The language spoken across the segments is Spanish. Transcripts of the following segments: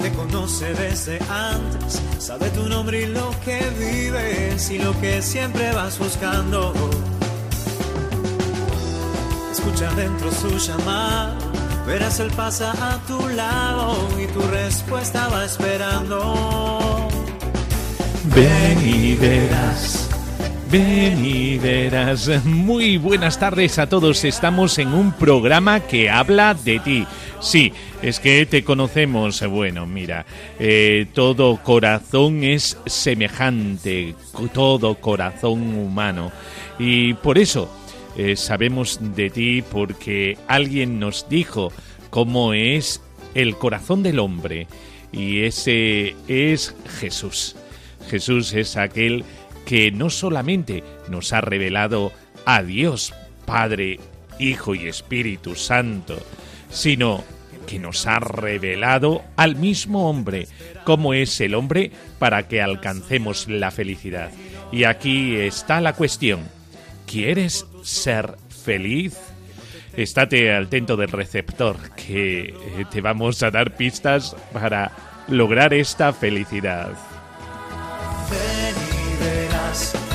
Te conoce desde antes, sabe tu nombre y lo que vives y lo que siempre vas buscando. Escucha dentro su llamado, verás él pasa a tu lado y tu respuesta va esperando. Ven y verás. Ven y verás. Muy buenas tardes a todos. Estamos en un programa que habla de ti. Sí, es que te conocemos. Bueno, mira, eh, todo corazón es semejante, todo corazón humano. Y por eso eh, sabemos de ti porque alguien nos dijo cómo es el corazón del hombre. Y ese es Jesús. Jesús es aquel que no solamente nos ha revelado a Dios, Padre, Hijo y Espíritu Santo, sino que nos ha revelado al mismo hombre, cómo es el hombre para que alcancemos la felicidad. Y aquí está la cuestión. ¿Quieres ser feliz? Estate atento del receptor, que eh, te vamos a dar pistas para lograr esta felicidad. Ven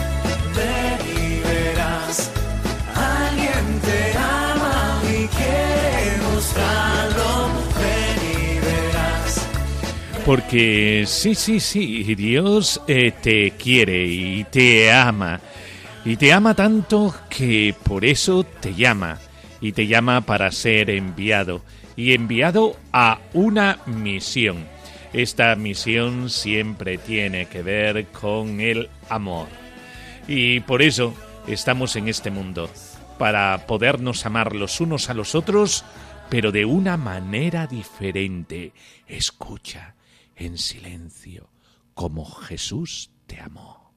Porque sí, sí, sí, Dios eh, te quiere y te ama. Y te ama tanto que por eso te llama. Y te llama para ser enviado. Y enviado a una misión. Esta misión siempre tiene que ver con el amor. Y por eso estamos en este mundo. Para podernos amar los unos a los otros, pero de una manera diferente. Escucha en silencio como Jesús te amó.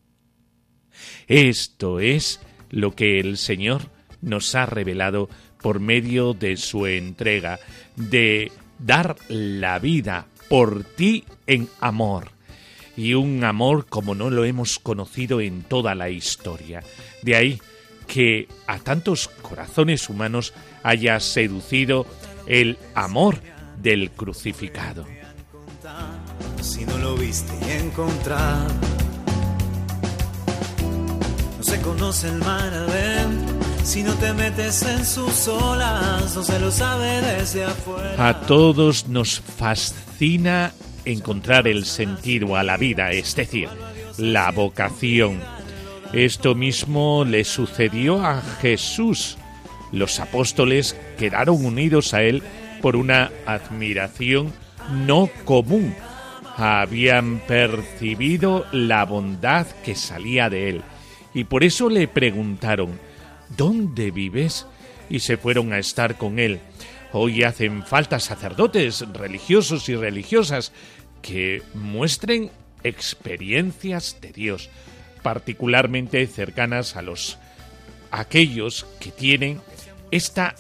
Esto es lo que el Señor nos ha revelado por medio de su entrega, de dar la vida por ti en amor. Y un amor como no lo hemos conocido en toda la historia. De ahí que a tantos corazones humanos haya seducido el amor del crucificado. Si no lo viste y encontrar. No se conoce el mar adentro. Si no te metes en sus olas, no se lo sabe desde afuera. A todos nos fascina encontrar el sentido a la vida, es decir, la vocación. Esto mismo le sucedió a Jesús. Los apóstoles quedaron unidos a él por una admiración no común. Habían percibido la bondad que salía de él y por eso le preguntaron, ¿Dónde vives? Y se fueron a estar con él. Hoy hacen falta sacerdotes, religiosos y religiosas, que muestren experiencias de Dios, particularmente cercanas a los aquellos que tienen esta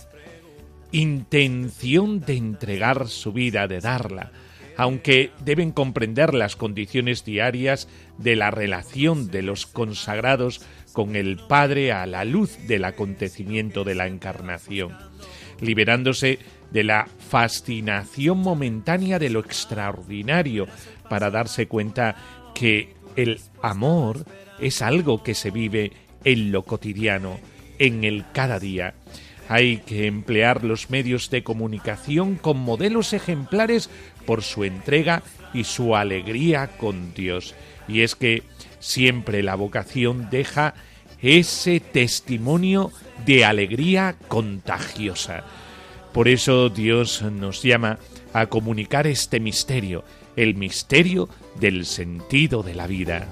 intención de entregar su vida, de darla, aunque deben comprender las condiciones diarias de la relación de los consagrados con el Padre a la luz del acontecimiento de la encarnación, liberándose de la fascinación momentánea de lo extraordinario para darse cuenta que el amor es algo que se vive en lo cotidiano, en el cada día. Hay que emplear los medios de comunicación con modelos ejemplares por su entrega y su alegría con Dios. Y es que siempre la vocación deja ese testimonio de alegría contagiosa. Por eso Dios nos llama a comunicar este misterio, el misterio del sentido de la vida.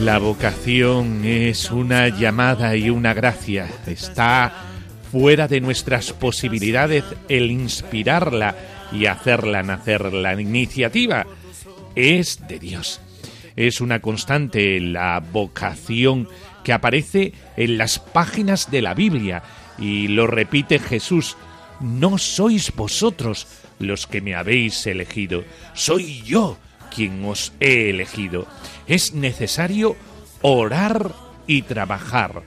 La vocación es una llamada y una gracia. Está fuera de nuestras posibilidades el inspirarla y hacerla nacer. La iniciativa es de Dios. Es una constante la vocación que aparece en las páginas de la Biblia y lo repite Jesús. No sois vosotros los que me habéis elegido, soy yo quien os he elegido. Es necesario orar y trabajar,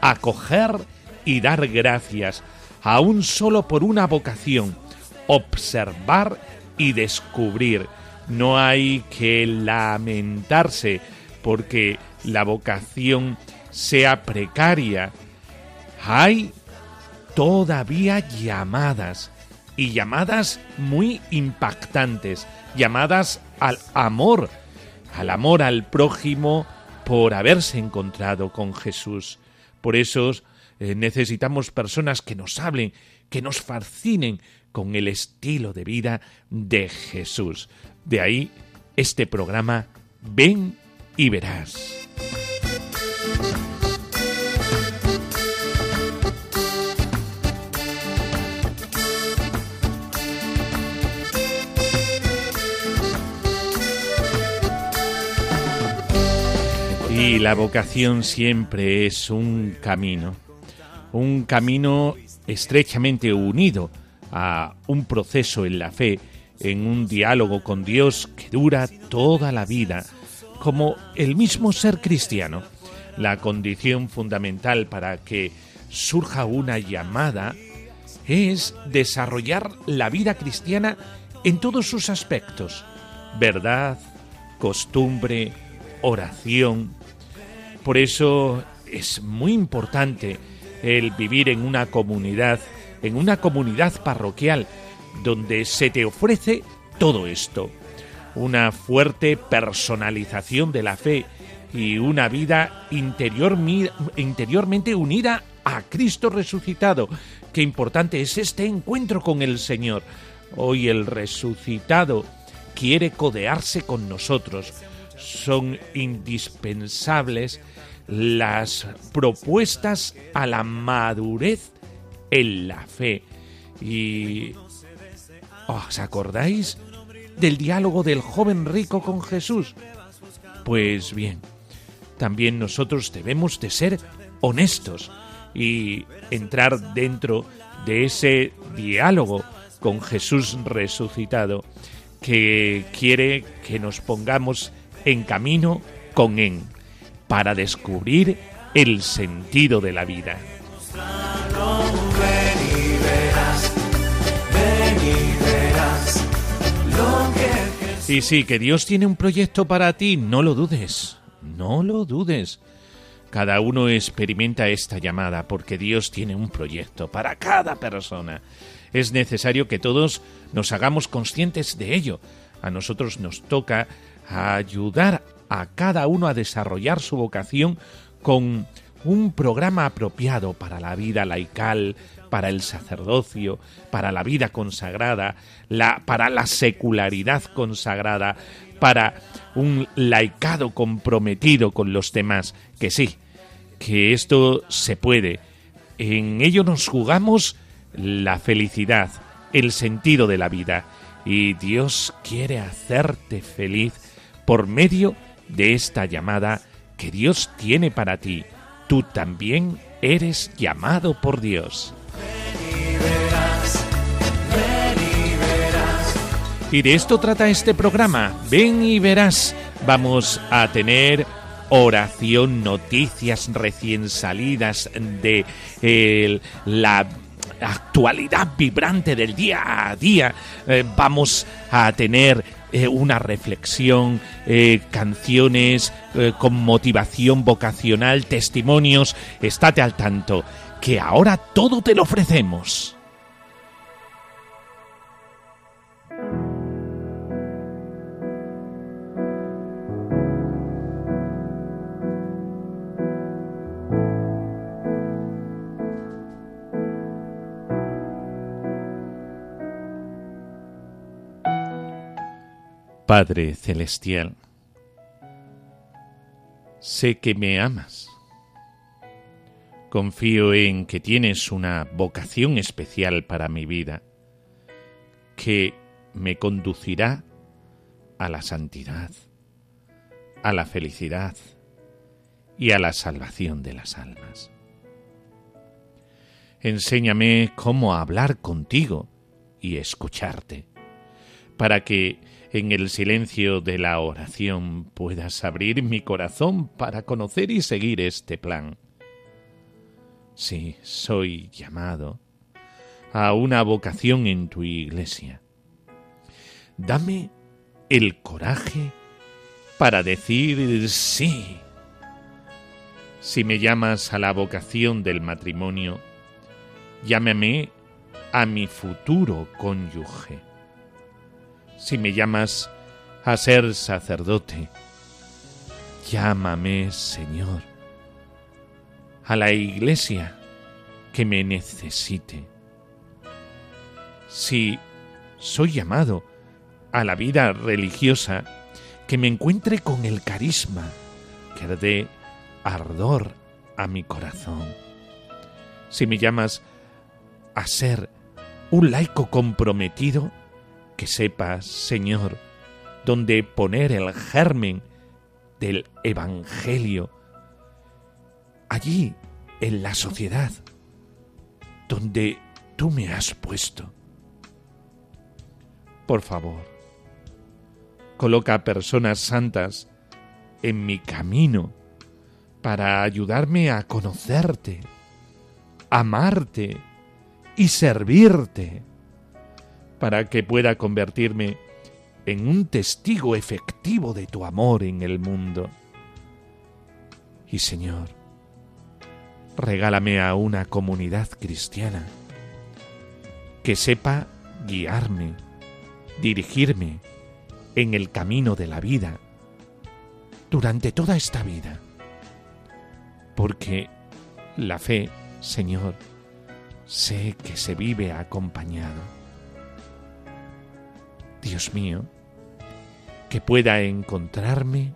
acoger y dar gracias, aún solo por una vocación, observar y descubrir. No hay que lamentarse porque la vocación sea precaria. Hay todavía llamadas y llamadas muy impactantes, llamadas al amor, al amor al prójimo por haberse encontrado con Jesús. Por eso eh, necesitamos personas que nos hablen, que nos fascinen con el estilo de vida de Jesús. De ahí este programa Ven y verás. Y la vocación siempre es un camino, un camino estrechamente unido a un proceso en la fe, en un diálogo con Dios que dura toda la vida, como el mismo ser cristiano. La condición fundamental para que surja una llamada es desarrollar la vida cristiana en todos sus aspectos, verdad, costumbre, oración, por eso es muy importante el vivir en una comunidad, en una comunidad parroquial, donde se te ofrece todo esto. Una fuerte personalización de la fe y una vida interior, interiormente unida a Cristo resucitado. Qué importante es este encuentro con el Señor. Hoy el resucitado quiere codearse con nosotros. Son indispensables las propuestas a la madurez en la fe. Y ¿os acordáis del diálogo del joven rico con Jesús? Pues bien, también nosotros debemos de ser honestos y entrar dentro de ese diálogo con Jesús resucitado que quiere que nos pongamos en camino con Él para descubrir el sentido de la vida. Y sí, que Dios tiene un proyecto para ti, no lo dudes, no lo dudes. Cada uno experimenta esta llamada porque Dios tiene un proyecto para cada persona. Es necesario que todos nos hagamos conscientes de ello. A nosotros nos toca ayudar a cada uno a desarrollar su vocación con un programa apropiado para la vida laical, para el sacerdocio, para la vida consagrada, la, para la secularidad consagrada, para un laicado comprometido con los demás, que sí, que esto se puede. En ello nos jugamos la felicidad, el sentido de la vida, y Dios quiere hacerte feliz por medio de esta llamada que Dios tiene para ti. Tú también eres llamado por Dios. Y de esto trata este programa. Ven y verás. Vamos a tener oración, noticias recién salidas de la actualidad vibrante del día a día. Eh, vamos a tener eh, una reflexión, eh, canciones eh, con motivación vocacional, testimonios. Estate al tanto, que ahora todo te lo ofrecemos. Padre Celestial, sé que me amas. Confío en que tienes una vocación especial para mi vida, que me conducirá a la santidad, a la felicidad y a la salvación de las almas. Enséñame cómo hablar contigo y escucharte, para que en el silencio de la oración puedas abrir mi corazón para conocer y seguir este plan. Sí, soy llamado a una vocación en tu iglesia. Dame el coraje para decir sí. Si me llamas a la vocación del matrimonio, llámame a mi futuro cónyuge. Si me llamas a ser sacerdote, llámame Señor. A la iglesia que me necesite. Si soy llamado a la vida religiosa, que me encuentre con el carisma que dé ardor a mi corazón. Si me llamas a ser un laico comprometido, que sepas, Señor, dónde poner el germen del Evangelio, allí en la sociedad, donde tú me has puesto. Por favor, coloca personas santas en mi camino para ayudarme a conocerte, amarte y servirte, para que pueda convertirme en un testigo efectivo de tu amor en el mundo. Y Señor, regálame a una comunidad cristiana que sepa guiarme, dirigirme en el camino de la vida durante toda esta vida. Porque la fe, Señor, sé que se vive acompañado. Dios mío, que pueda encontrarme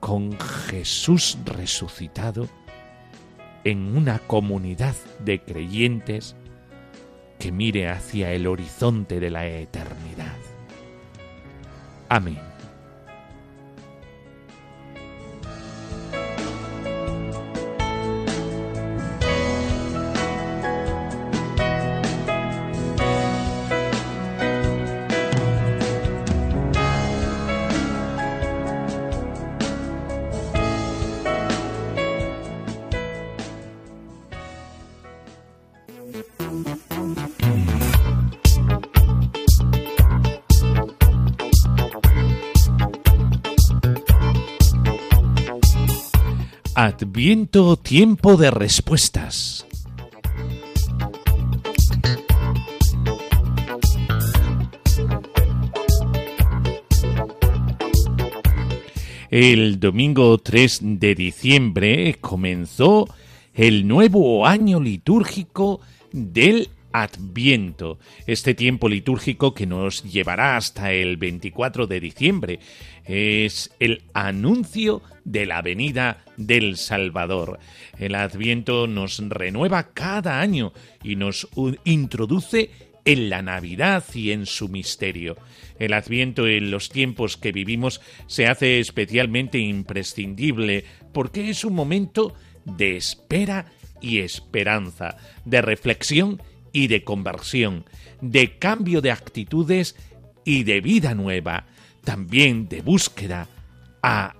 con Jesús resucitado en una comunidad de creyentes que mire hacia el horizonte de la eternidad. Amén. Tiempo de respuestas. El domingo 3 de diciembre comenzó el nuevo año litúrgico del Adviento, este tiempo litúrgico que nos llevará hasta el 24 de diciembre. Es el anuncio de la venida del Salvador. El Adviento nos renueva cada año y nos introduce en la Navidad y en su misterio. El Adviento en los tiempos que vivimos se hace especialmente imprescindible porque es un momento de espera y esperanza, de reflexión y de conversión, de cambio de actitudes y de vida nueva, también de búsqueda a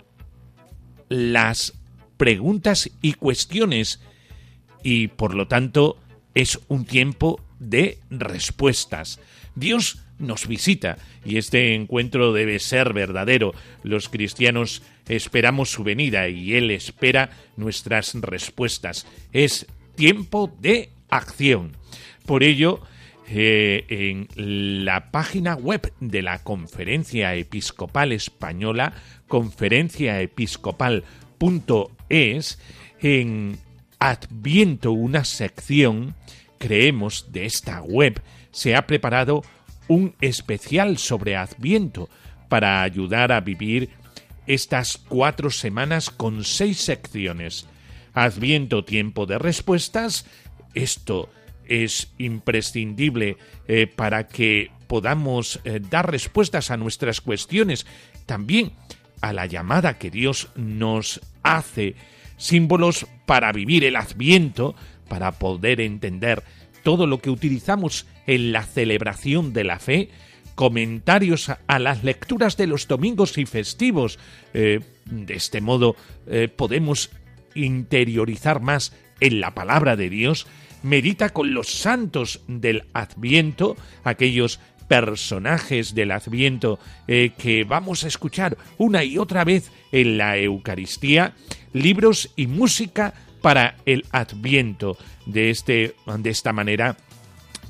las preguntas y cuestiones y por lo tanto es un tiempo de respuestas. Dios nos visita y este encuentro debe ser verdadero. Los cristianos esperamos su venida y Él espera nuestras respuestas. Es tiempo de acción. Por ello, eh, en la página web de la Conferencia Episcopal Española, conferenciaepiscopal.es, en Adviento, una sección, creemos, de esta web, se ha preparado un especial sobre Adviento para ayudar a vivir estas cuatro semanas con seis secciones. Adviento, tiempo de respuestas, esto es imprescindible eh, para que podamos eh, dar respuestas a nuestras cuestiones, también a la llamada que Dios nos hace, símbolos para vivir el adviento, para poder entender todo lo que utilizamos en la celebración de la fe, comentarios a, las lecturas de los domingos y festivos. Eh, de este modo podemos interiorizar más en la palabra de Dios, medita con los santos del Adviento, aquellos personajes del Adviento eh, que vamos a escuchar una y otra vez en la Eucaristía, libros y música para el Adviento. De, este, de esta manera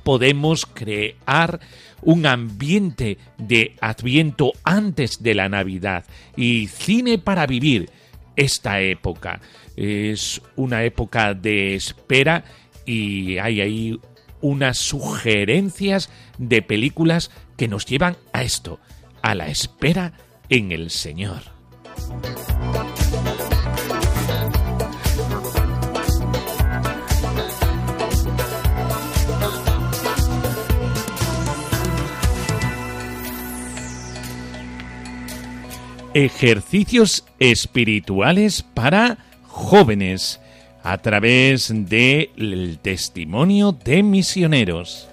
podemos crear un ambiente de Adviento antes de la Navidad y cine para vivir esta época. Es una época de espera y hay ahí unas sugerencias de películas que nos llevan a esto, a la espera en el Señor. Ejercicios espirituales para jóvenes a través del testimonio de misioneros.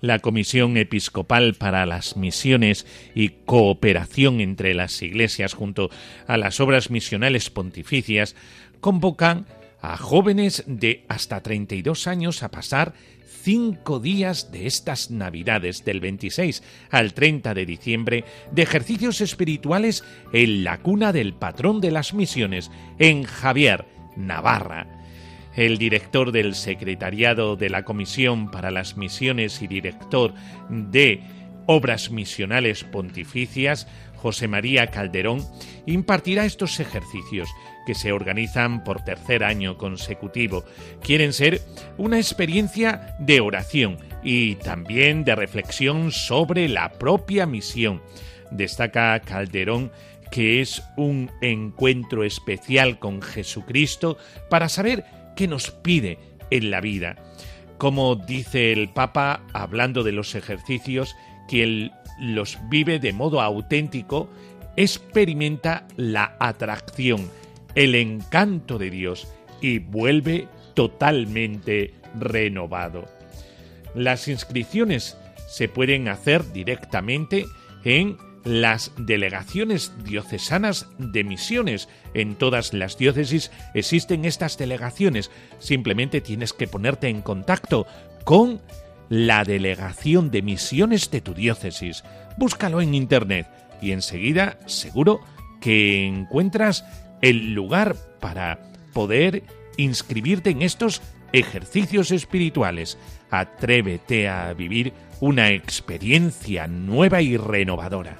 La Comisión Episcopal para las Misiones y Cooperación entre las Iglesias junto a las obras misionales pontificias convocan a jóvenes de hasta 32 años a pasar cinco días de estas Navidades, del 26 al 30 de diciembre, de ejercicios espirituales en la cuna del patrón de las misiones, en Javier, Navarra. El director del Secretariado de la Comisión para las Misiones y director de Obras Misionales Pontificias, José María Calderón, impartirá estos ejercicios que se organizan por tercer año consecutivo. Quieren ser una experiencia de oración y también de reflexión sobre la propia misión. Destaca Calderón que es un encuentro especial con Jesucristo para saber qué nos pide en la vida. Como dice el Papa hablando de los ejercicios, quien los vive de modo auténtico experimenta la atracción, el encanto de Dios y vuelve totalmente renovado. Las inscripciones se pueden hacer directamente en las delegaciones diocesanas de misiones. En todas las diócesis existen estas delegaciones. Simplemente tienes que ponerte en contacto con la delegación de misiones de tu diócesis. Búscalo en Internet y enseguida seguro que encuentras el lugar para poder inscribirte en estos ejercicios espirituales. Atrévete a vivir una experiencia nueva y renovadora.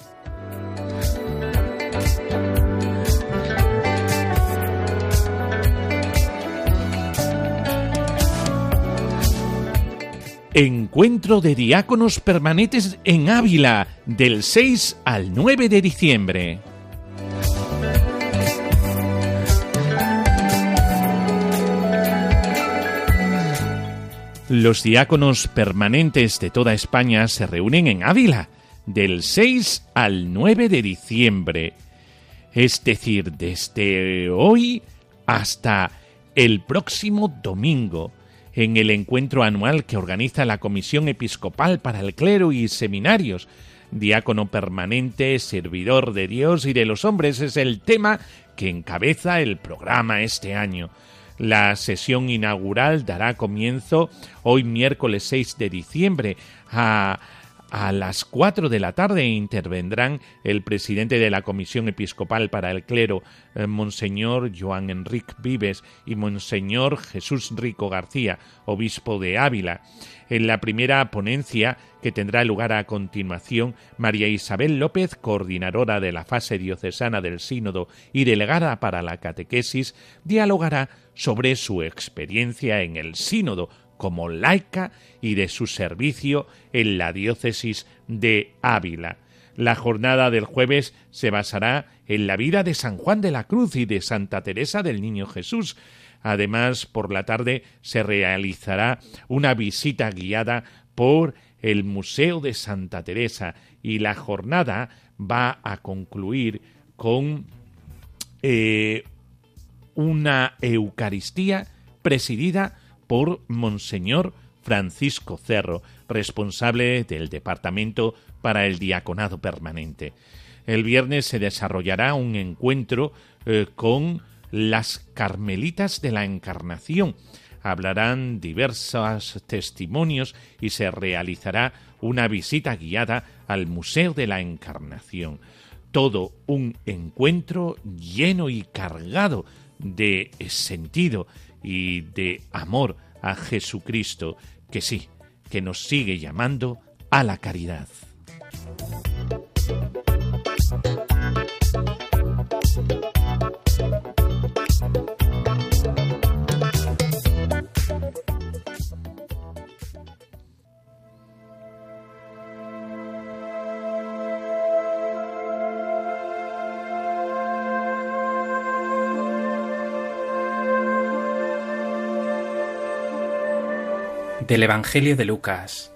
Encuentro de diáconos permanentes en Ávila del 6 al 9 de diciembre. Los diáconos permanentes de toda España se reúnen en Ávila del 6 al 9 de diciembre, es decir, desde hoy hasta el próximo domingo en el encuentro anual que organiza la Comisión Episcopal para el Clero y Seminarios. Diácono permanente, servidor de Dios y de los hombres es el tema que encabeza el programa este año. La sesión inaugural dará comienzo hoy miércoles 6 de diciembre a a las 4 de la tarde intervendrán el presidente de la Comisión Episcopal para el Clero, eh, Monseñor Joan Enrique Vives, y Monseñor Jesús Rico García, obispo de Ávila. En la primera ponencia, que tendrá lugar a continuación, María Isabel López, coordinadora de la fase diocesana del Sínodo y delegada para la catequesis, dialogará sobre su experiencia en el Sínodo como laica y de su servicio en la diócesis de Ávila. La jornada del jueves se basará en la vida de San Juan de la Cruz y de Santa Teresa del Niño Jesús. Además, por la tarde se realizará una visita guiada por el Museo de Santa Teresa y la jornada va a concluir con eh, una Eucaristía presidida por Monseñor Francisco Cerro, responsable del Departamento para el Diaconado Permanente. El viernes se desarrollará un encuentro eh, con las Carmelitas de la Encarnación. Hablarán diversos testimonios y se realizará una visita guiada al Museo de la Encarnación. Todo un encuentro lleno y cargado de sentido y de amor a Jesucristo, que sí, que nos sigue llamando a la caridad. Del Evangelio de Lucas.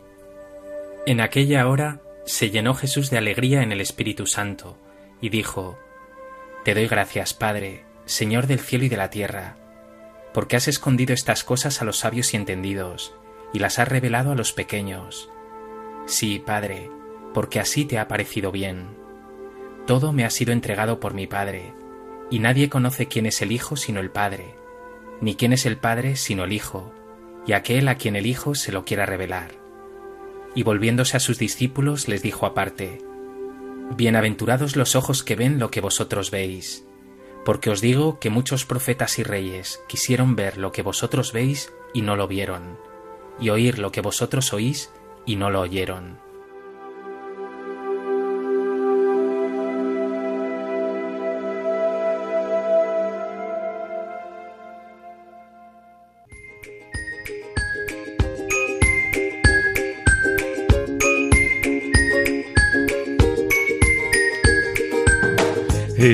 En aquella hora se llenó Jesús de alegría en el Espíritu Santo, y dijo, Te doy gracias, Padre, Señor del cielo y de la tierra, porque has escondido estas cosas a los sabios y entendidos, y las has revelado a los pequeños. Sí, Padre, porque así te ha parecido bien. Todo me ha sido entregado por mi Padre, y nadie conoce quién es el Hijo sino el Padre, ni quién es el Padre sino el Hijo, y aquel a quien el Hijo se lo quiera revelar. Y volviéndose a sus discípulos les dijo aparte, Bienaventurados los ojos que ven lo que vosotros veis, porque os digo que muchos profetas y reyes quisieron ver lo que vosotros veis y no lo vieron, y oír lo que vosotros oís y no lo oyeron.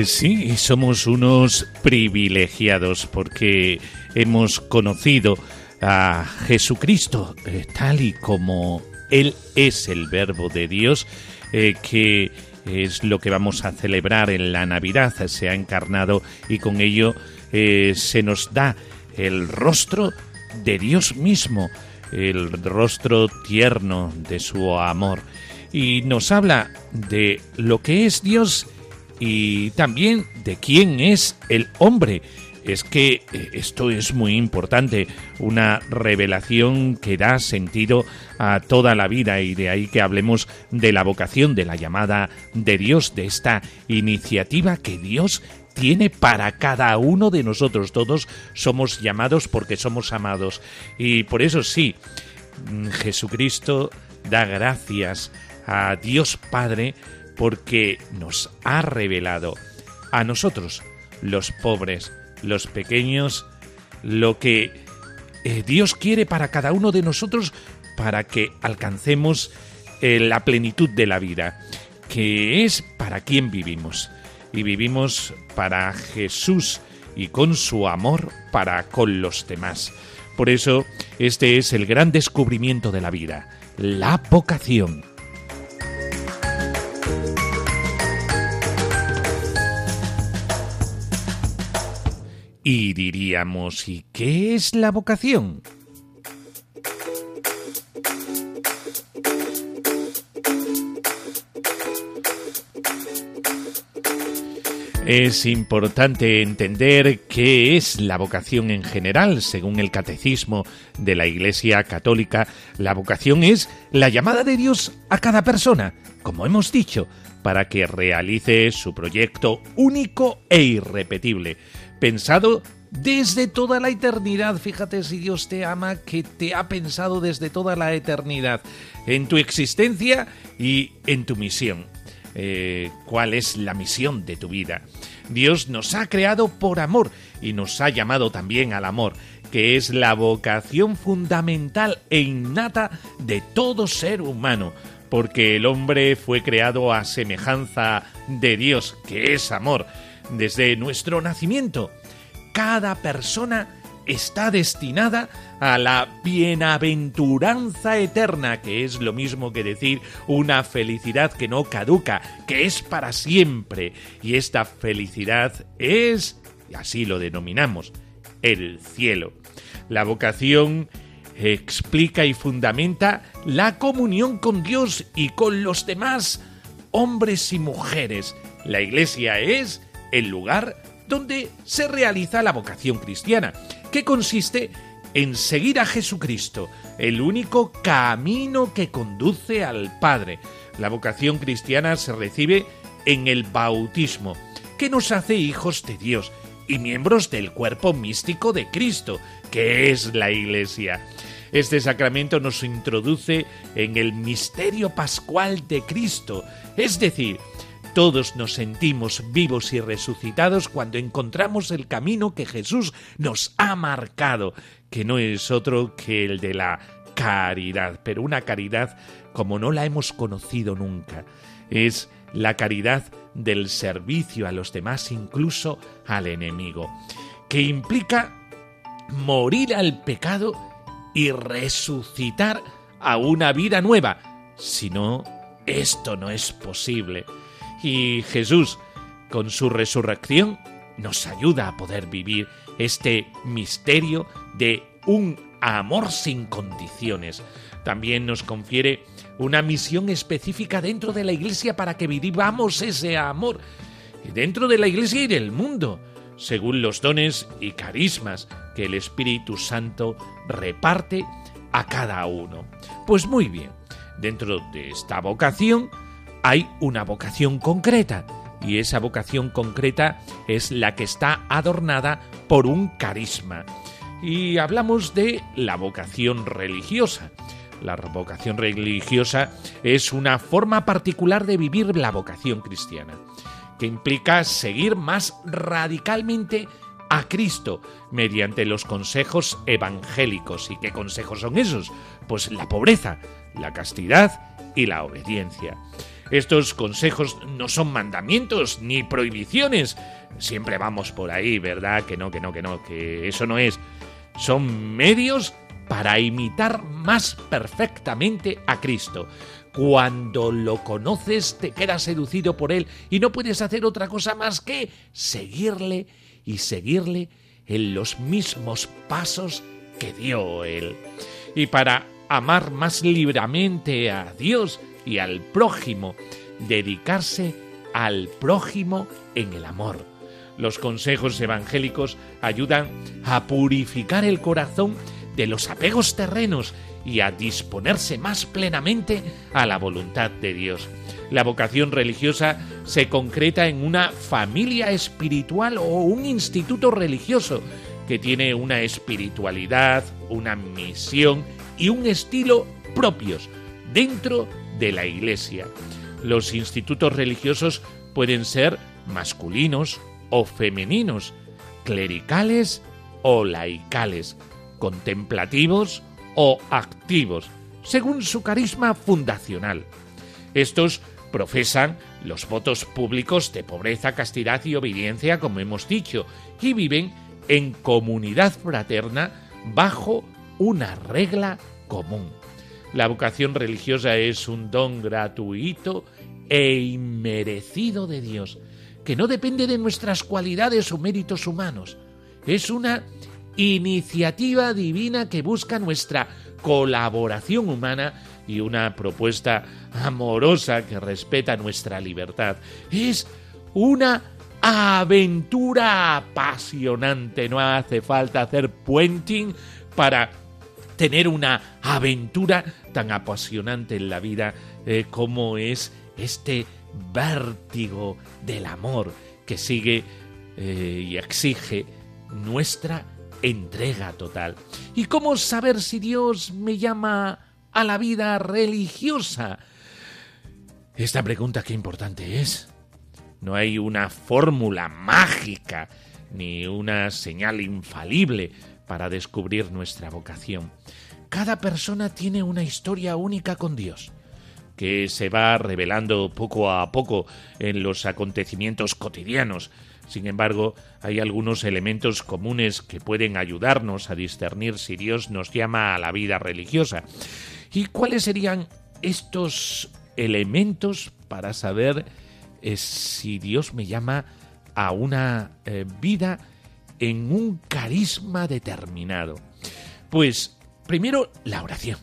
Eh, sí, somos unos privilegiados porque hemos conocido a Jesucristo eh, tal y como Él es el verbo de Dios, eh, que es lo que vamos a celebrar en la Navidad, se ha encarnado y con ello se nos da el rostro de Dios mismo, el rostro tierno de su amor. Y nos habla de lo que es Dios y también de quién es el hombre. Es que eh, esto es muy importante, una revelación que da sentido a toda la vida y de ahí que hablemos de la vocación, de la llamada de Dios, de esta iniciativa que Dios tiene para cada uno de nosotros. Todos somos llamados porque somos amados. Y por eso sí, mm, Jesucristo da gracias a Dios Padre porque nos ha revelado a nosotros, los pobres, los pequeños, lo que eh, Dios quiere para cada uno de nosotros para que alcancemos eh, la plenitud de la vida, que es para quien vivimos. Y vivimos para Jesús y con su amor para con los demás. Por eso, este es el gran descubrimiento de la vida, la vocación. Y diríamos, ¿y qué es la vocación? Es importante entender qué es la vocación en general. Según el catecismo de la Iglesia Católica, la vocación es la llamada de Dios a cada persona, como hemos dicho, para que realice su proyecto único e irrepetible pensado desde toda la eternidad. Fíjate si Dios te ama, que te ha pensado desde toda la eternidad, en tu existencia y en tu misión. Eh, ¿Cuál es la misión de tu vida? Dios nos ha creado por amor y nos ha llamado también al amor, que es la vocación fundamental e innata de todo ser humano. porque el hombre fue creado a semejanza de Dios, que es amor, desde nuestro nacimiento. Cada persona está destinada a la bienaventuranza eterna, que es lo mismo que decir una felicidad que no caduca, que es para siempre. Y esta felicidad es, y así lo denominamos, el cielo. La vocación explica y fundamenta la comunión con Dios y con los demás hombres y mujeres. La iglesia es el lugar donde se realiza la vocación cristiana que consiste en seguir a Jesucristo, el único camino que conduce al Padre. La vocación cristiana se recibe en el bautismo, que nos hace hijos de Dios y miembros del cuerpo místico de Cristo, que es la Iglesia. Este sacramento nos introduce en el misterio pascual de Cristo, es decir, todos nos sentimos vivos y resucitados cuando encontramos el camino que Jesús nos ha marcado, que no es otro que el de la caridad, pero una caridad como no la hemos conocido nunca. Es la caridad del servicio a los demás, incluso al enemigo, que implica morir al pecado y resucitar a una vida nueva. Si no, esto no es posible. Y Jesús, con su resurrección, nos ayuda a poder vivir este misterio de un amor sin condiciones. También nos confiere una misión específica dentro de la Iglesia para que vivamos ese amor dentro de la Iglesia y del mundo, según los dones y carismas que el Espíritu Santo reparte a cada uno. Pues muy bien, dentro de esta vocación hay una vocación concreta y esa vocación concreta es la que está adornada por un carisma. Y hablamos de la vocación religiosa. La vocación religiosa es una forma particular de vivir la vocación cristiana, que implica seguir más radicalmente a Cristo mediante los consejos evangélicos. ¿Y qué consejos son esos? Pues la pobreza, la castidad y la obediencia. Estos consejos no son mandamientos ni prohibiciones. Siempre vamos por ahí, ¿verdad? Que no, que no, que no, que eso no es. Son medios para imitar más perfectamente a Cristo. Cuando lo conoces te quedas seducido por él y no puedes hacer otra cosa más que seguirle y seguirle en los mismos pasos que dio él. Y para amar más libremente a Dios y al prójimo, dedicarse al prójimo en el amor. Los consejos evangélicos ayudan a purificar el corazón de los apegos terrenos y a disponerse más plenamente a la voluntad de Dios. La vocación religiosa se concreta en una familia espiritual o un instituto religioso que tiene una espiritualidad, una misión y un estilo propios dentro de la Iglesia. Los institutos religiosos pueden ser masculinos o femeninos, clericales o laicales, contemplativos o activos, según su carisma fundacional. Estos profesan los votos públicos de pobreza, castidad y obediencia, como hemos dicho, y viven en comunidad fraterna bajo una regla común. La vocación religiosa es un don gratuito e inmerecido de Dios, que no depende de nuestras cualidades o méritos humanos. Es una iniciativa divina que busca nuestra colaboración humana y una propuesta amorosa que respeta nuestra libertad. Es una aventura apasionante. No hace falta hacer puenting para tener una aventura tan apasionante en la vida eh, como es este vértigo del amor que sigue eh, y exige nuestra entrega total. ¿Y cómo saber si Dios me llama a la vida religiosa? Esta pregunta qué importante es. No hay una fórmula mágica ni una señal infalible para descubrir nuestra vocación. Cada persona tiene una historia única con Dios, que se va revelando poco a poco en los acontecimientos cotidianos. Sin embargo, hay algunos elementos comunes que pueden ayudarnos a discernir si Dios nos llama a la vida religiosa. ¿Y cuáles serían estos elementos para saber eh, si Dios me llama a una eh, vida en un carisma determinado? Pues primero la oración.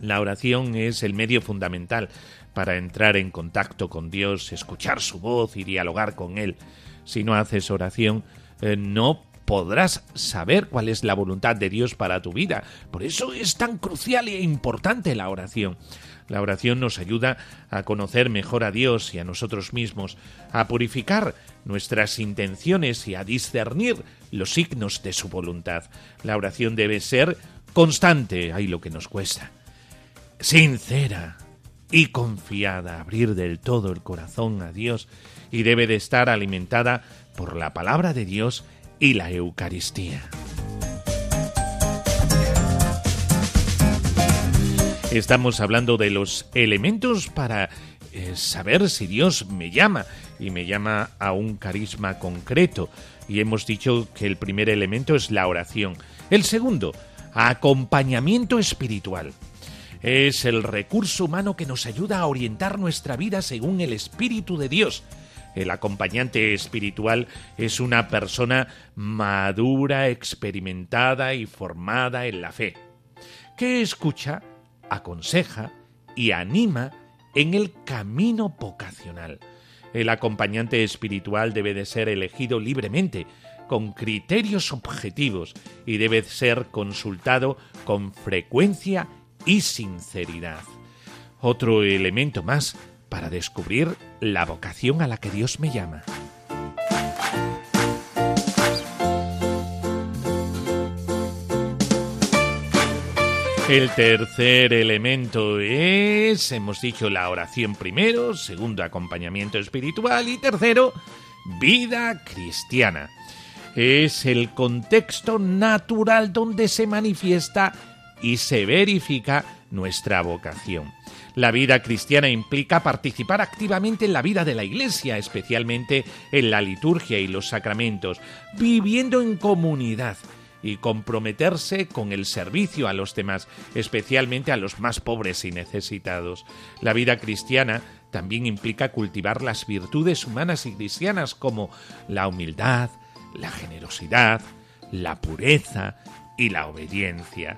La oración es el medio fundamental para entrar en contacto con Dios, escuchar su voz y dialogar con Él. Si no haces oración, eh, no podrás saber cuál es la voluntad de Dios para tu vida. Por eso es tan crucial e importante la oración. La oración nos ayuda a conocer mejor a Dios y a nosotros mismos, a purificar nuestras intenciones y a discernir los signos de su voluntad. La oración debe ser constante, hay lo que nos cuesta, sincera y confiada, abrir del todo el corazón a Dios y debe de estar alimentada por la palabra de Dios y la Eucaristía. Estamos hablando de los elementos para eh, saber si Dios me llama y me llama a un carisma concreto. Y hemos dicho que el primer elemento es la oración. El segundo, acompañamiento espiritual. Es el recurso humano que nos ayuda a orientar nuestra vida según el Espíritu de Dios el acompañante espiritual es una persona madura, experimentada y formada en la fe, que escucha, aconseja y anima en el camino vocacional. El acompañante espiritual debe de ser elegido libremente, con criterios objetivos y debe ser consultado con frecuencia y sinceridad. Otro elemento más para descubrir la vocación a la que Dios me llama. El tercer elemento es, hemos dicho, la oración primero, segundo, acompañamiento espiritual y tercero, vida cristiana. Es el contexto natural donde se manifiesta y se verifica nuestra vocación. La vida cristiana implica participar activamente en la vida de la Iglesia, especialmente en la liturgia y los sacramentos, viviendo en comunidad y comprometerse con el servicio a los demás, especialmente a los más pobres y necesitados. La vida cristiana también implica cultivar las virtudes humanas y cristianas como la humildad, la generosidad, la pureza, y la obediencia.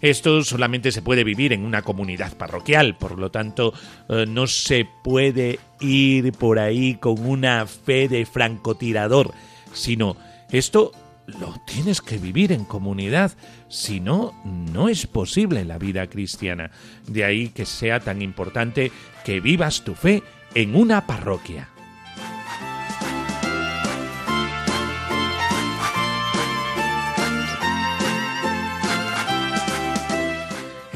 Esto solamente se puede vivir en una comunidad parroquial, por lo tanto eh, no se puede ir por ahí con una fe de francotirador, sino esto lo tienes que vivir en comunidad, si no, no es posible la vida cristiana. De ahí que sea tan importante que vivas tu fe en una parroquia.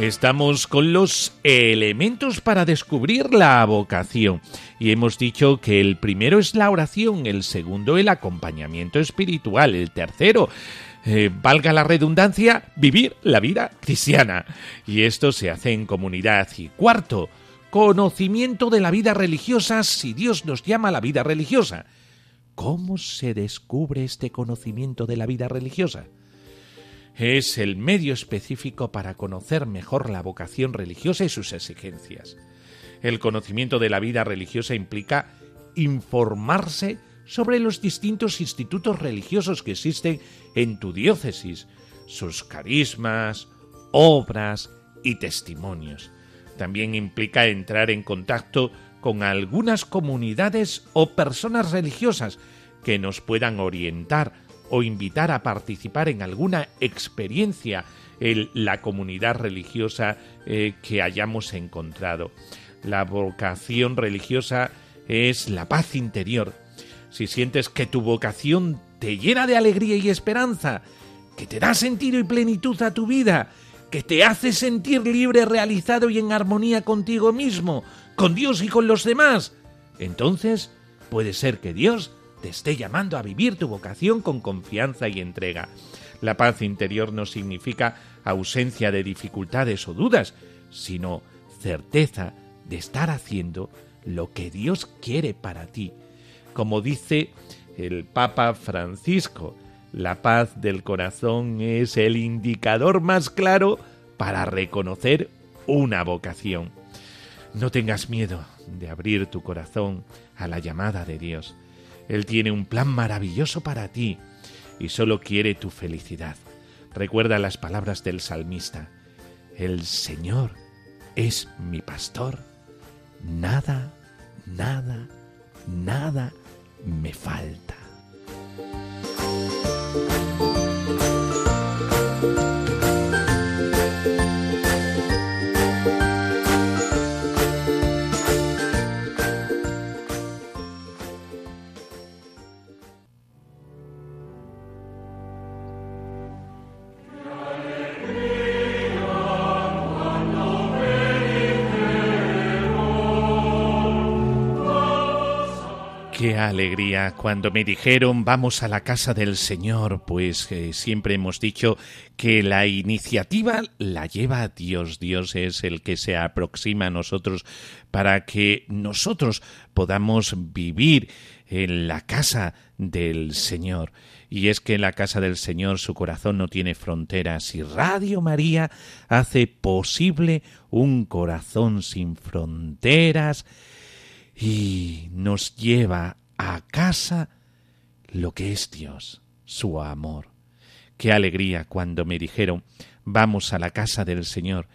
Estamos con los elementos para descubrir la vocación y hemos dicho que el primero es la oración, el segundo el acompañamiento espiritual, el tercero, eh, valga la redundancia, vivir la vida cristiana. Y esto se hace en comunidad. Y cuarto, conocimiento de la vida religiosa si Dios nos llama a la vida religiosa. ¿Cómo se descubre este conocimiento de la vida religiosa? Es el medio específico para conocer mejor la vocación religiosa y sus exigencias. El conocimiento de la vida religiosa implica informarse sobre los distintos institutos religiosos que existen en tu diócesis, sus carismas, obras y testimonios. También implica entrar en contacto con algunas comunidades o personas religiosas que nos puedan orientar o invitar a participar en alguna experiencia en la comunidad religiosa eh, que hayamos encontrado. La vocación religiosa es la paz interior. Si sientes que tu vocación te llena de alegría y esperanza, que te da sentido y plenitud a tu vida, que te hace sentir libre, realizado y en armonía contigo mismo, con Dios y con los demás, entonces puede ser que Dios te esté llamando a vivir tu vocación con confianza y entrega. La paz interior no significa ausencia de dificultades o dudas, sino certeza de estar haciendo lo que Dios quiere para ti. Como dice el Papa Francisco, la paz del corazón es el indicador más claro para reconocer una vocación. No tengas miedo de abrir tu corazón a la llamada de Dios. Él tiene un plan maravilloso para ti y solo quiere tu felicidad. Recuerda las palabras del salmista. El Señor es mi pastor. Nada, nada, nada me falta. Qué alegría cuando me dijeron vamos a la casa del Señor, pues eh, siempre hemos dicho que la iniciativa la lleva Dios. Dios es el que se aproxima a nosotros para que nosotros podamos vivir en la casa del Señor. Y es que la casa del Señor su corazón no tiene fronteras y Radio María hace posible un corazón sin fronteras y nos lleva a casa lo que es Dios, su amor. Qué alegría cuando me dijeron vamos a la casa del Señor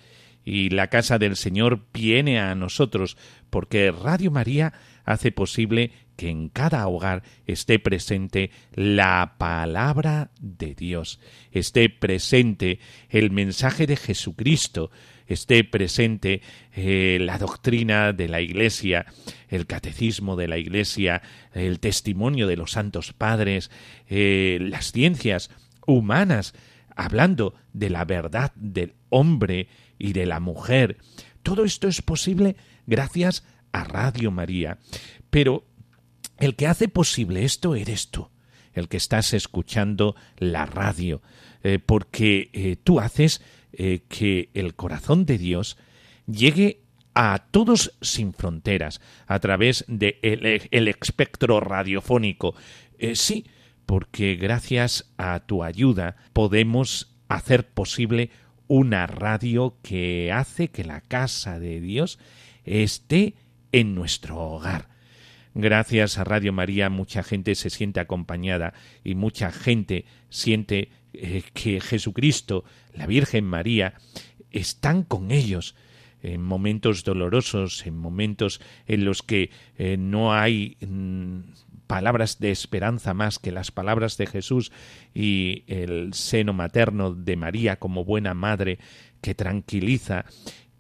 y la casa del Señor viene a nosotros porque Radio María hace posible que en cada hogar esté presente la palabra de Dios, esté presente el mensaje de Jesucristo, esté presente eh, la doctrina de la Iglesia, el catecismo de la Iglesia, el testimonio de los santos padres, eh, las ciencias humanas, hablando de la verdad del hombre y de la mujer. Todo esto es posible gracias a Radio María. Pero el que hace posible esto eres tú, el que estás escuchando la radio, eh, porque tú haces eh, que el corazón de Dios llegue a todos sin fronteras a través del de el espectro radiofónico. Eh, sí, porque gracias a tu ayuda podemos hacer posible una radio que hace que la casa de Dios esté en nuestro hogar. Gracias a Radio María mucha gente se siente acompañada y mucha gente siente eh, que Jesucristo, la Virgen María, están con ellos en momentos dolorosos, en momentos en los que eh, no hay mm, palabras de esperanza más que las palabras de Jesús y el seno materno de María como buena madre que tranquiliza.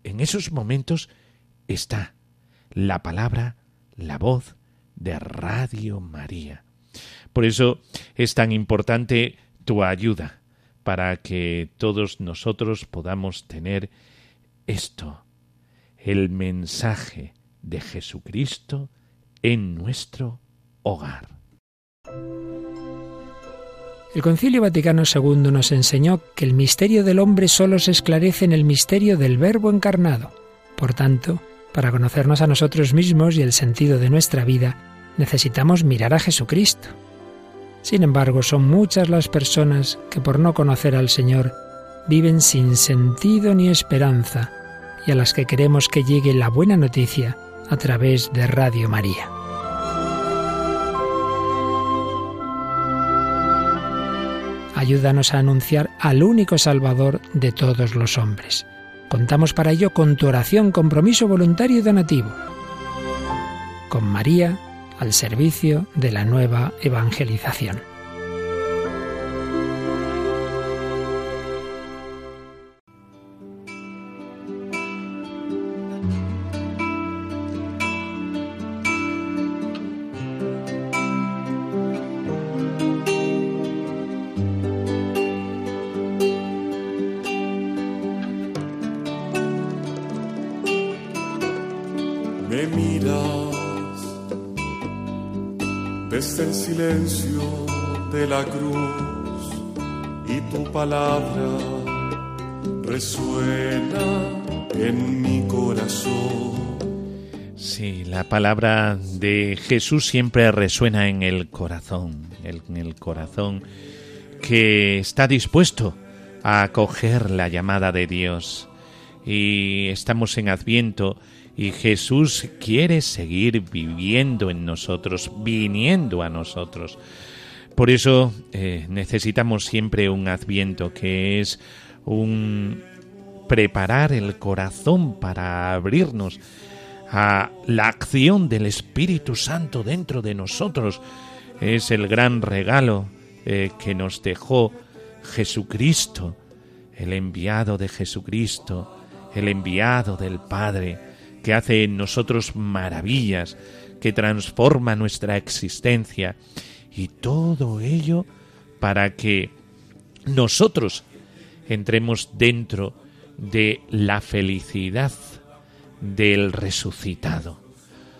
En esos momentos está la palabra, la voz de Radio María. Por eso es tan importante tu ayuda para que todos nosotros podamos tener esto, el mensaje de Jesucristo en nuestro hogar. El Concilio Vaticano II nos enseñó que el misterio del hombre solo se esclarece en el misterio del Verbo encarnado. Por tanto, para conocernos a nosotros mismos y el sentido de nuestra vida, necesitamos mirar a Jesucristo. Sin embargo, son muchas las personas que por no conocer al Señor viven sin sentido ni esperanza y a las que queremos que llegue la buena noticia a través de Radio María. Ayúdanos a anunciar al único Salvador de todos los hombres. Contamos para ello con tu oración, compromiso voluntario y donativo. Con María, al servicio de la nueva evangelización. Palabra de Jesús siempre resuena en el corazón, en el corazón que está dispuesto a acoger la llamada de Dios. Y estamos en Adviento y Jesús quiere seguir viviendo en nosotros, viniendo a nosotros. Por eso eh, necesitamos siempre un Adviento que es un preparar el corazón para abrirnos a la acción del Espíritu Santo dentro de nosotros. Es el gran regalo eh, que nos dejó Jesucristo, el enviado de Jesucristo, el enviado del Padre, que hace en nosotros maravillas, que transforma nuestra existencia, y todo ello para que nosotros entremos dentro de la felicidad del resucitado.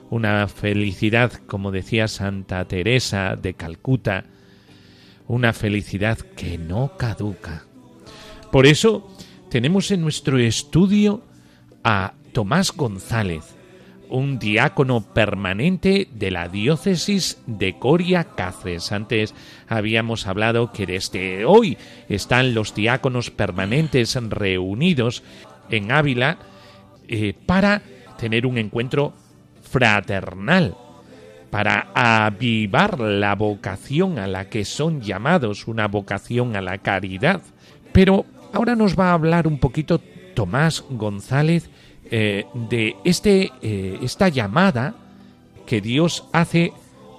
Una felicidad, como decía Santa Teresa de Calcuta, una felicidad que no caduca. Por eso tenemos en nuestro estudio a Tomás González, un diácono permanente de la diócesis de Coria Cáceres. Antes habíamos hablado que desde hoy están los diáconos permanentes reunidos en Ávila eh, para tener un encuentro fraternal, para avivar la vocación a la que son llamados, una vocación a la caridad. Pero ahora nos va a hablar un poquito Tomás González eh, de este, eh, esta llamada que Dios hace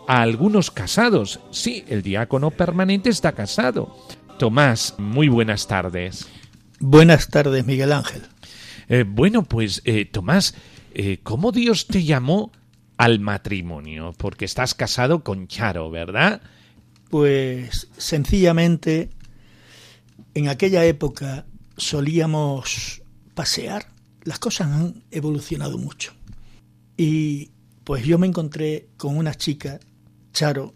a algunos casados. Sí, el diácono permanente está casado. Tomás, muy buenas tardes. Buenas tardes, Miguel Ángel. Eh, bueno, pues eh, Tomás, eh, ¿cómo Dios te llamó al matrimonio? Porque estás casado con Charo, ¿verdad? Pues sencillamente, en aquella época solíamos pasear. Las cosas han evolucionado mucho. Y pues yo me encontré con una chica, Charo,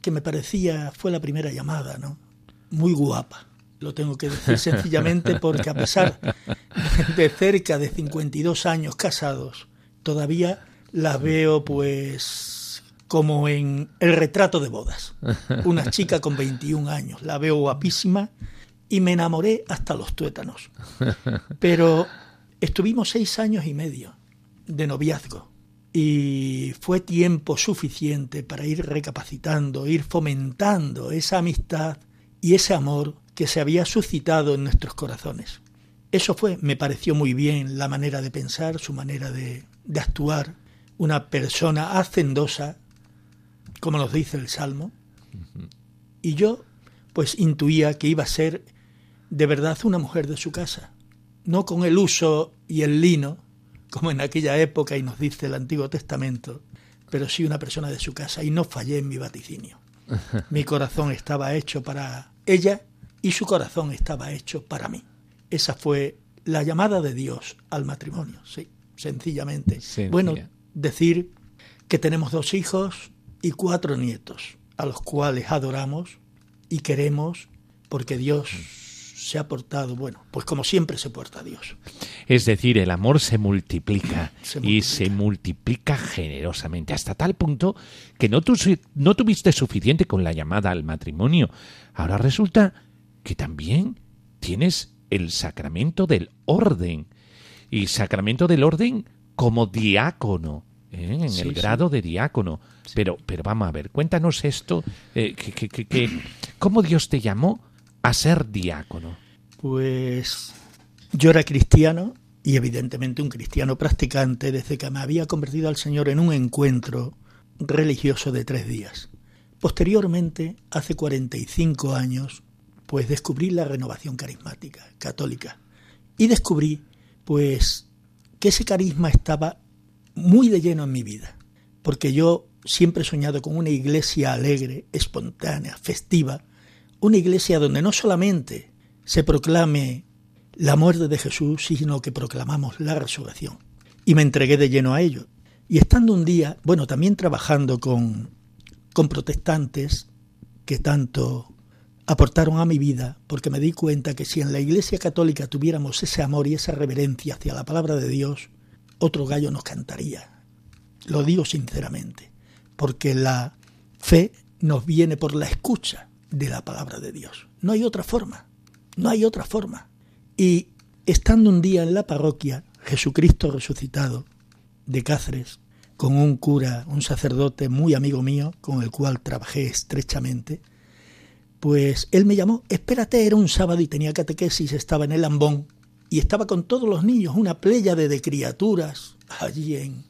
que me parecía, fue la primera llamada, ¿no? Muy guapa lo tengo que decir sencillamente porque a pesar de cerca de 52 años casados, todavía las veo pues como en el retrato de bodas. Una chica con 21 años, la veo guapísima y me enamoré hasta los tuétanos. Pero estuvimos seis años y medio de noviazgo y fue tiempo suficiente para ir recapacitando, ir fomentando esa amistad y ese amor que se había suscitado en nuestros corazones. Eso fue, me pareció muy bien la manera de pensar, su manera de, de actuar, una persona hacendosa, como nos dice el Salmo, y yo pues intuía que iba a ser de verdad una mujer de su casa, no con el uso y el lino, como en aquella época y nos dice el Antiguo Testamento, pero sí una persona de su casa, y no fallé en mi vaticinio. Mi corazón estaba hecho para ella y su corazón estaba hecho para mí. Esa fue la llamada de Dios al matrimonio, sí, sencillamente. Bueno, decir que tenemos dos hijos y cuatro nietos, a los cuales adoramos y queremos porque Dios se ha portado, bueno, pues como siempre se porta Dios. Es decir, el amor se multiplica, y se multiplica generosamente, hasta tal punto que no, no tuviste suficiente con la llamada al matrimonio. Ahora resulta que también tienes el sacramento del orden. Y sacramento del orden como diácono, ¿eh? en el grado de diácono. Pero, pero vamos a ver, cuéntanos esto, eh, que, que, ¿cómo Dios te llamó a ser diácono? Pues yo era cristiano y evidentemente un cristiano practicante desde que me había convertido al Señor en un encuentro religioso de tres días. Posteriormente, hace 45 años, pues descubrí la renovación carismática católica y descubrí pues que ese carisma estaba muy de lleno en mi vida, porque yo siempre he soñado con una iglesia alegre, espontánea, festiva, una iglesia donde no solamente se proclame la muerte de Jesús, sino que proclamamos la resurrección. Y me entregué de lleno a ello. Y estando un día, bueno, también trabajando con, con protestantes que tanto aportaron a mi vida porque me di cuenta que si en la Iglesia Católica tuviéramos ese amor y esa reverencia hacia la palabra de Dios, otro gallo nos cantaría. Lo digo sinceramente, porque la fe nos viene por la escucha de la palabra de Dios. No hay otra forma, no hay otra forma. Y estando un día en la parroquia, Jesucristo resucitado de Cáceres, con un cura, un sacerdote muy amigo mío, con el cual trabajé estrechamente, pues él me llamó, espérate, era un sábado y tenía catequesis, estaba en el Ambón y estaba con todos los niños, una pléyade de criaturas allí en...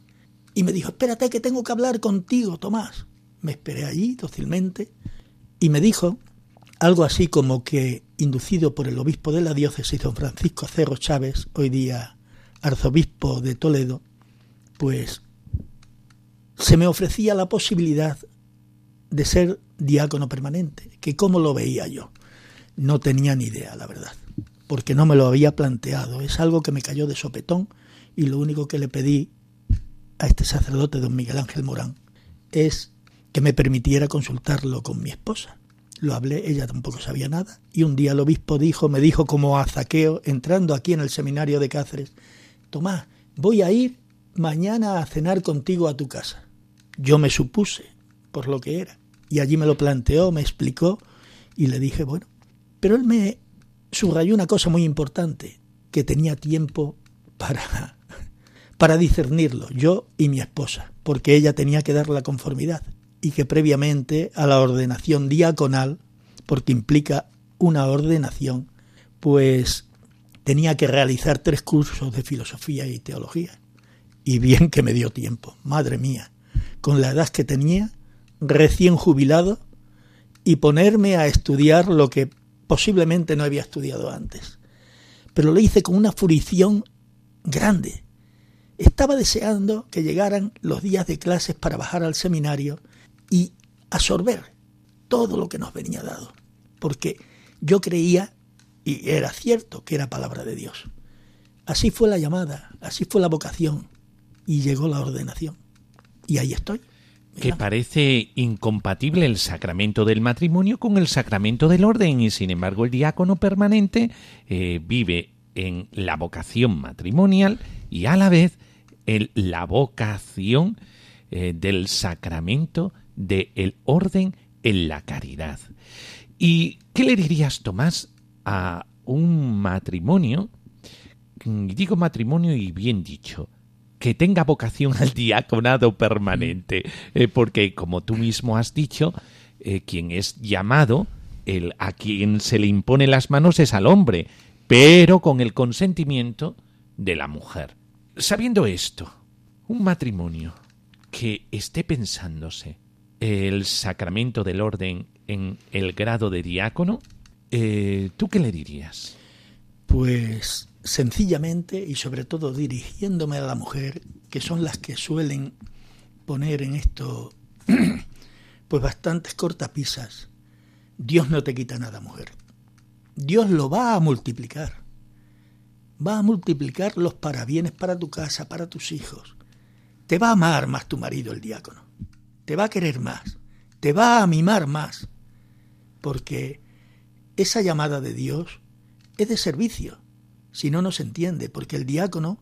Y me dijo, espérate que tengo que hablar contigo, Tomás. Me esperé allí dócilmente y me dijo algo así como que, inducido por el obispo de la diócesis, don Francisco Cerro Chávez, hoy día arzobispo de Toledo, pues se me ofrecía la posibilidad de ser diácono permanente, que cómo lo veía yo. No tenía ni idea, la verdad, porque no me lo había planteado. Es algo que me cayó de sopetón y lo único que le pedí a este sacerdote, don Miguel Ángel Morán, es que me permitiera consultarlo con mi esposa. Lo hablé, ella tampoco sabía nada, y un día el obispo dijo, me dijo como a Zaqueo, entrando aquí en el seminario de Cáceres, Tomás, voy a ir mañana a cenar contigo a tu casa. Yo me supuse por lo que era. Y allí me lo planteó, me explicó y le dije, bueno, pero él me subrayó una cosa muy importante, que tenía tiempo para, para discernirlo, yo y mi esposa, porque ella tenía que dar la conformidad y que previamente a la ordenación diaconal, porque implica una ordenación, pues tenía que realizar tres cursos de filosofía y teología. Y bien que me dio tiempo, madre mía, con la edad que tenía, recién jubilado y ponerme a estudiar lo que posiblemente no había estudiado antes. Pero lo hice con una furición grande. Estaba deseando que llegaran los días de clases para bajar al seminario y absorber todo lo que nos venía dado. Porque yo creía, y era cierto, que era palabra de Dios. Así fue la llamada, así fue la vocación, y llegó la ordenación. Y ahí estoy que parece incompatible el sacramento del matrimonio con el sacramento del orden y sin embargo el diácono permanente eh, vive en la vocación matrimonial y a la vez en la vocación eh, del sacramento del orden en la caridad. ¿Y qué le dirías, Tomás, a un matrimonio? Digo matrimonio y bien dicho, que tenga vocación al diaconado permanente, eh, porque como tú mismo has dicho, eh, quien es llamado, el, a quien se le impone las manos es al hombre, pero con el consentimiento de la mujer. Sabiendo esto, un matrimonio que esté pensándose el sacramento del orden en el grado de diácono, eh, ¿tú qué le dirías? Pues sencillamente y sobre todo dirigiéndome a la mujer, que son las que suelen poner en esto pues bastantes cortapisas. Dios no te quita nada, mujer. Dios lo va a multiplicar. Va a multiplicar los parabienes para tu casa, para tus hijos. Te va a amar más tu marido, el diácono. Te va a querer más. Te va a mimar más. Porque esa llamada de Dios es de servicio si no, no se entiende, porque el diácono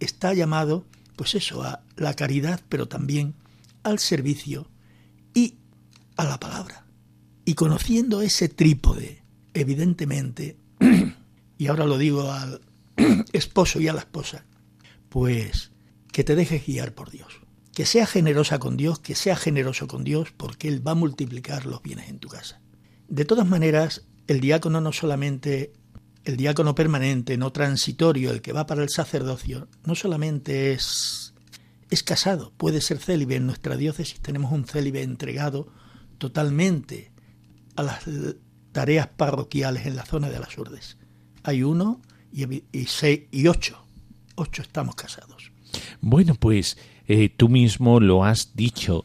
está llamado, pues eso, a la caridad, pero también al servicio y a la palabra. Y conociendo ese trípode, evidentemente, y ahora lo digo al esposo y a la esposa, pues que te dejes guiar por Dios. Que sea generosa con Dios, que sea generoso con Dios, porque Él va a multiplicar los bienes en tu casa. De todas maneras, el diácono no solamente el diácono permanente, no transitorio, el que va para el sacerdocio, no solamente es, es casado, puede ser célibe. En nuestra diócesis tenemos un célibe entregado totalmente a las tareas parroquiales en la zona de las Urdes. Hay uno y, seis, y ocho. Ocho estamos casados. Bueno, pues eh, tú mismo lo has dicho.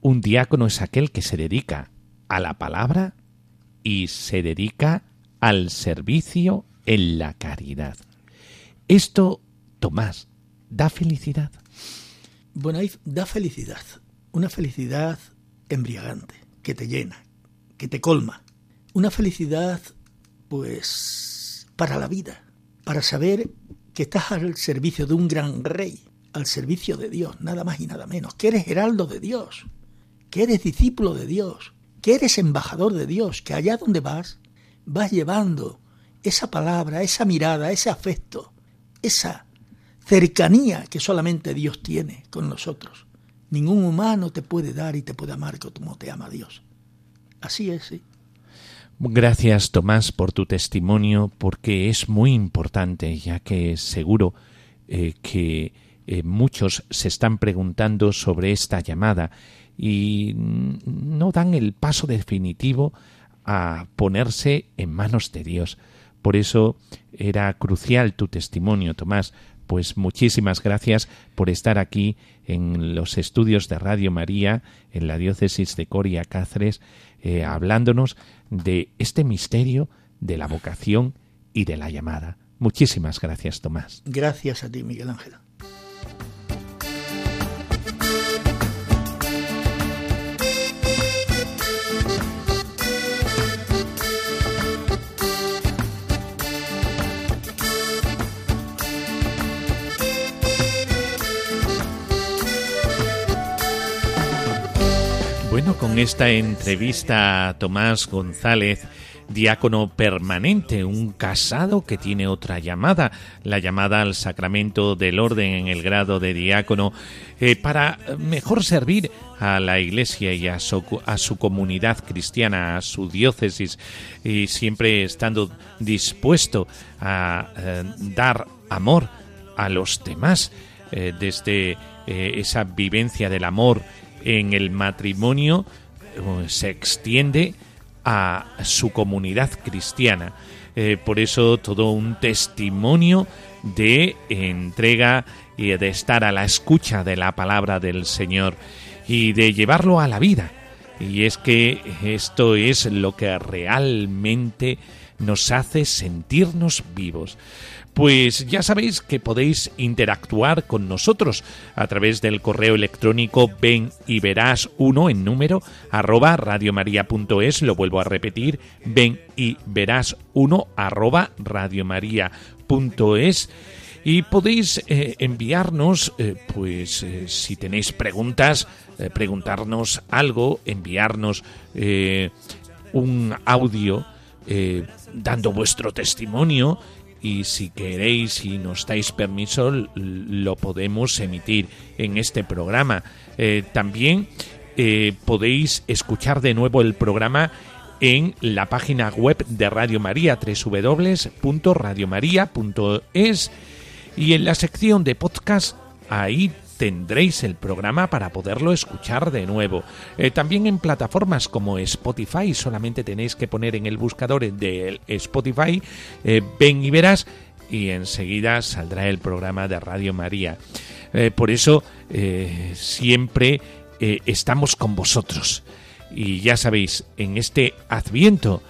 Un diácono es aquel que se dedica a la palabra y se dedica al servicio en la caridad. Esto, Tomás, da felicidad. Bueno, da felicidad, una felicidad embriagante, que te llena, que te colma. Una felicidad, pues, para la vida, para saber que estás al servicio de un gran rey, al servicio de Dios, nada más y nada menos, que eres heraldo de Dios, que eres discípulo de Dios, que eres embajador de Dios, que allá donde vas, vas llevando esa palabra, esa mirada, ese afecto, esa cercanía que solamente Dios tiene con nosotros. Ningún humano te puede dar y te puede amar como te ama Dios. Así es, sí. Gracias, Tomás, por tu testimonio, porque es muy importante, ya que seguro eh, que eh, muchos se están preguntando sobre esta llamada y no dan el paso definitivo a ponerse en manos de Dios. Por eso era crucial tu testimonio, Tomás. Pues muchísimas gracias por estar aquí en los estudios de Radio María, en la diócesis de Coria Cáceres, eh, hablándonos de este misterio de la vocación y de la llamada. Muchísimas gracias, Tomás. Gracias a ti, Miguel Ángel. Con esta entrevista a Tomás González, diácono permanente, un casado que tiene otra llamada, la llamada al sacramento del orden en el grado de diácono, eh, para mejor servir a la Iglesia y a su, a su comunidad cristiana, a su diócesis, y siempre estando dispuesto a eh, dar amor a los demás, eh, desde esa vivencia del amor, en el matrimonio eh, se extiende a su comunidad cristiana. Eh, por eso todo un testimonio de entrega y de estar a la escucha de la palabra del Señor y de llevarlo a la vida. Y es que esto es lo que realmente nos hace sentirnos vivos pues ya sabéis que podéis interactuar con nosotros a través del correo electrónico ven y verás uno en número arroba radiomaria.es, lo vuelvo a repetir, ven y verás uno arroba radiomaria.es y podéis eh, enviarnos, eh, pues eh, si tenéis preguntas, preguntarnos algo, enviarnos un audio dando vuestro testimonio y si queréis y nos dais permiso lo podemos emitir en este programa. Eh, también eh, podéis escuchar de nuevo el programa en la página web de Radio María www.radiomaria.es y en la sección de podcast ahí tendréis el programa para poderlo escuchar de nuevo. Eh, también en plataformas como Spotify, solamente tenéis que poner en el buscador de Spotify, eh, ven y verás, y enseguida saldrá el programa de Radio María. Eh, por eso siempre estamos con vosotros. Y ya sabéis, en este adviento,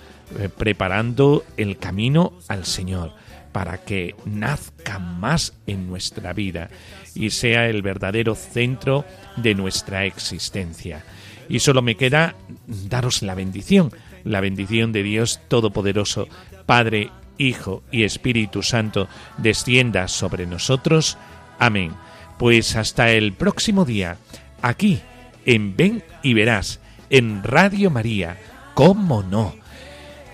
preparando el camino al Señor para que nazca más en nuestra vida y sea el verdadero centro de nuestra existencia. Y solo me queda daros la bendición, la bendición de Dios Todopoderoso, Padre, Hijo y Espíritu Santo, descienda sobre nosotros. Amén. Pues hasta el próximo día, aquí, en Ven y Verás, en Radio María, ¿cómo no?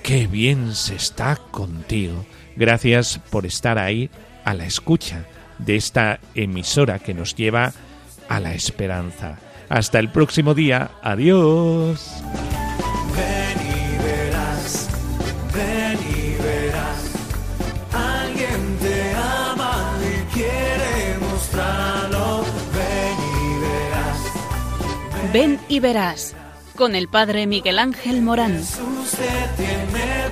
Qué bien se está contigo. Gracias por estar ahí a la escucha de esta emisora que nos lleva a la esperanza. Hasta el próximo día. Adiós. Ven y verás, ven y verás. Alguien te ama y quiere mostrarlo. Ven y verás. Ven y verás. Con el padre Miguel Ángel Morán. Jesús te tiene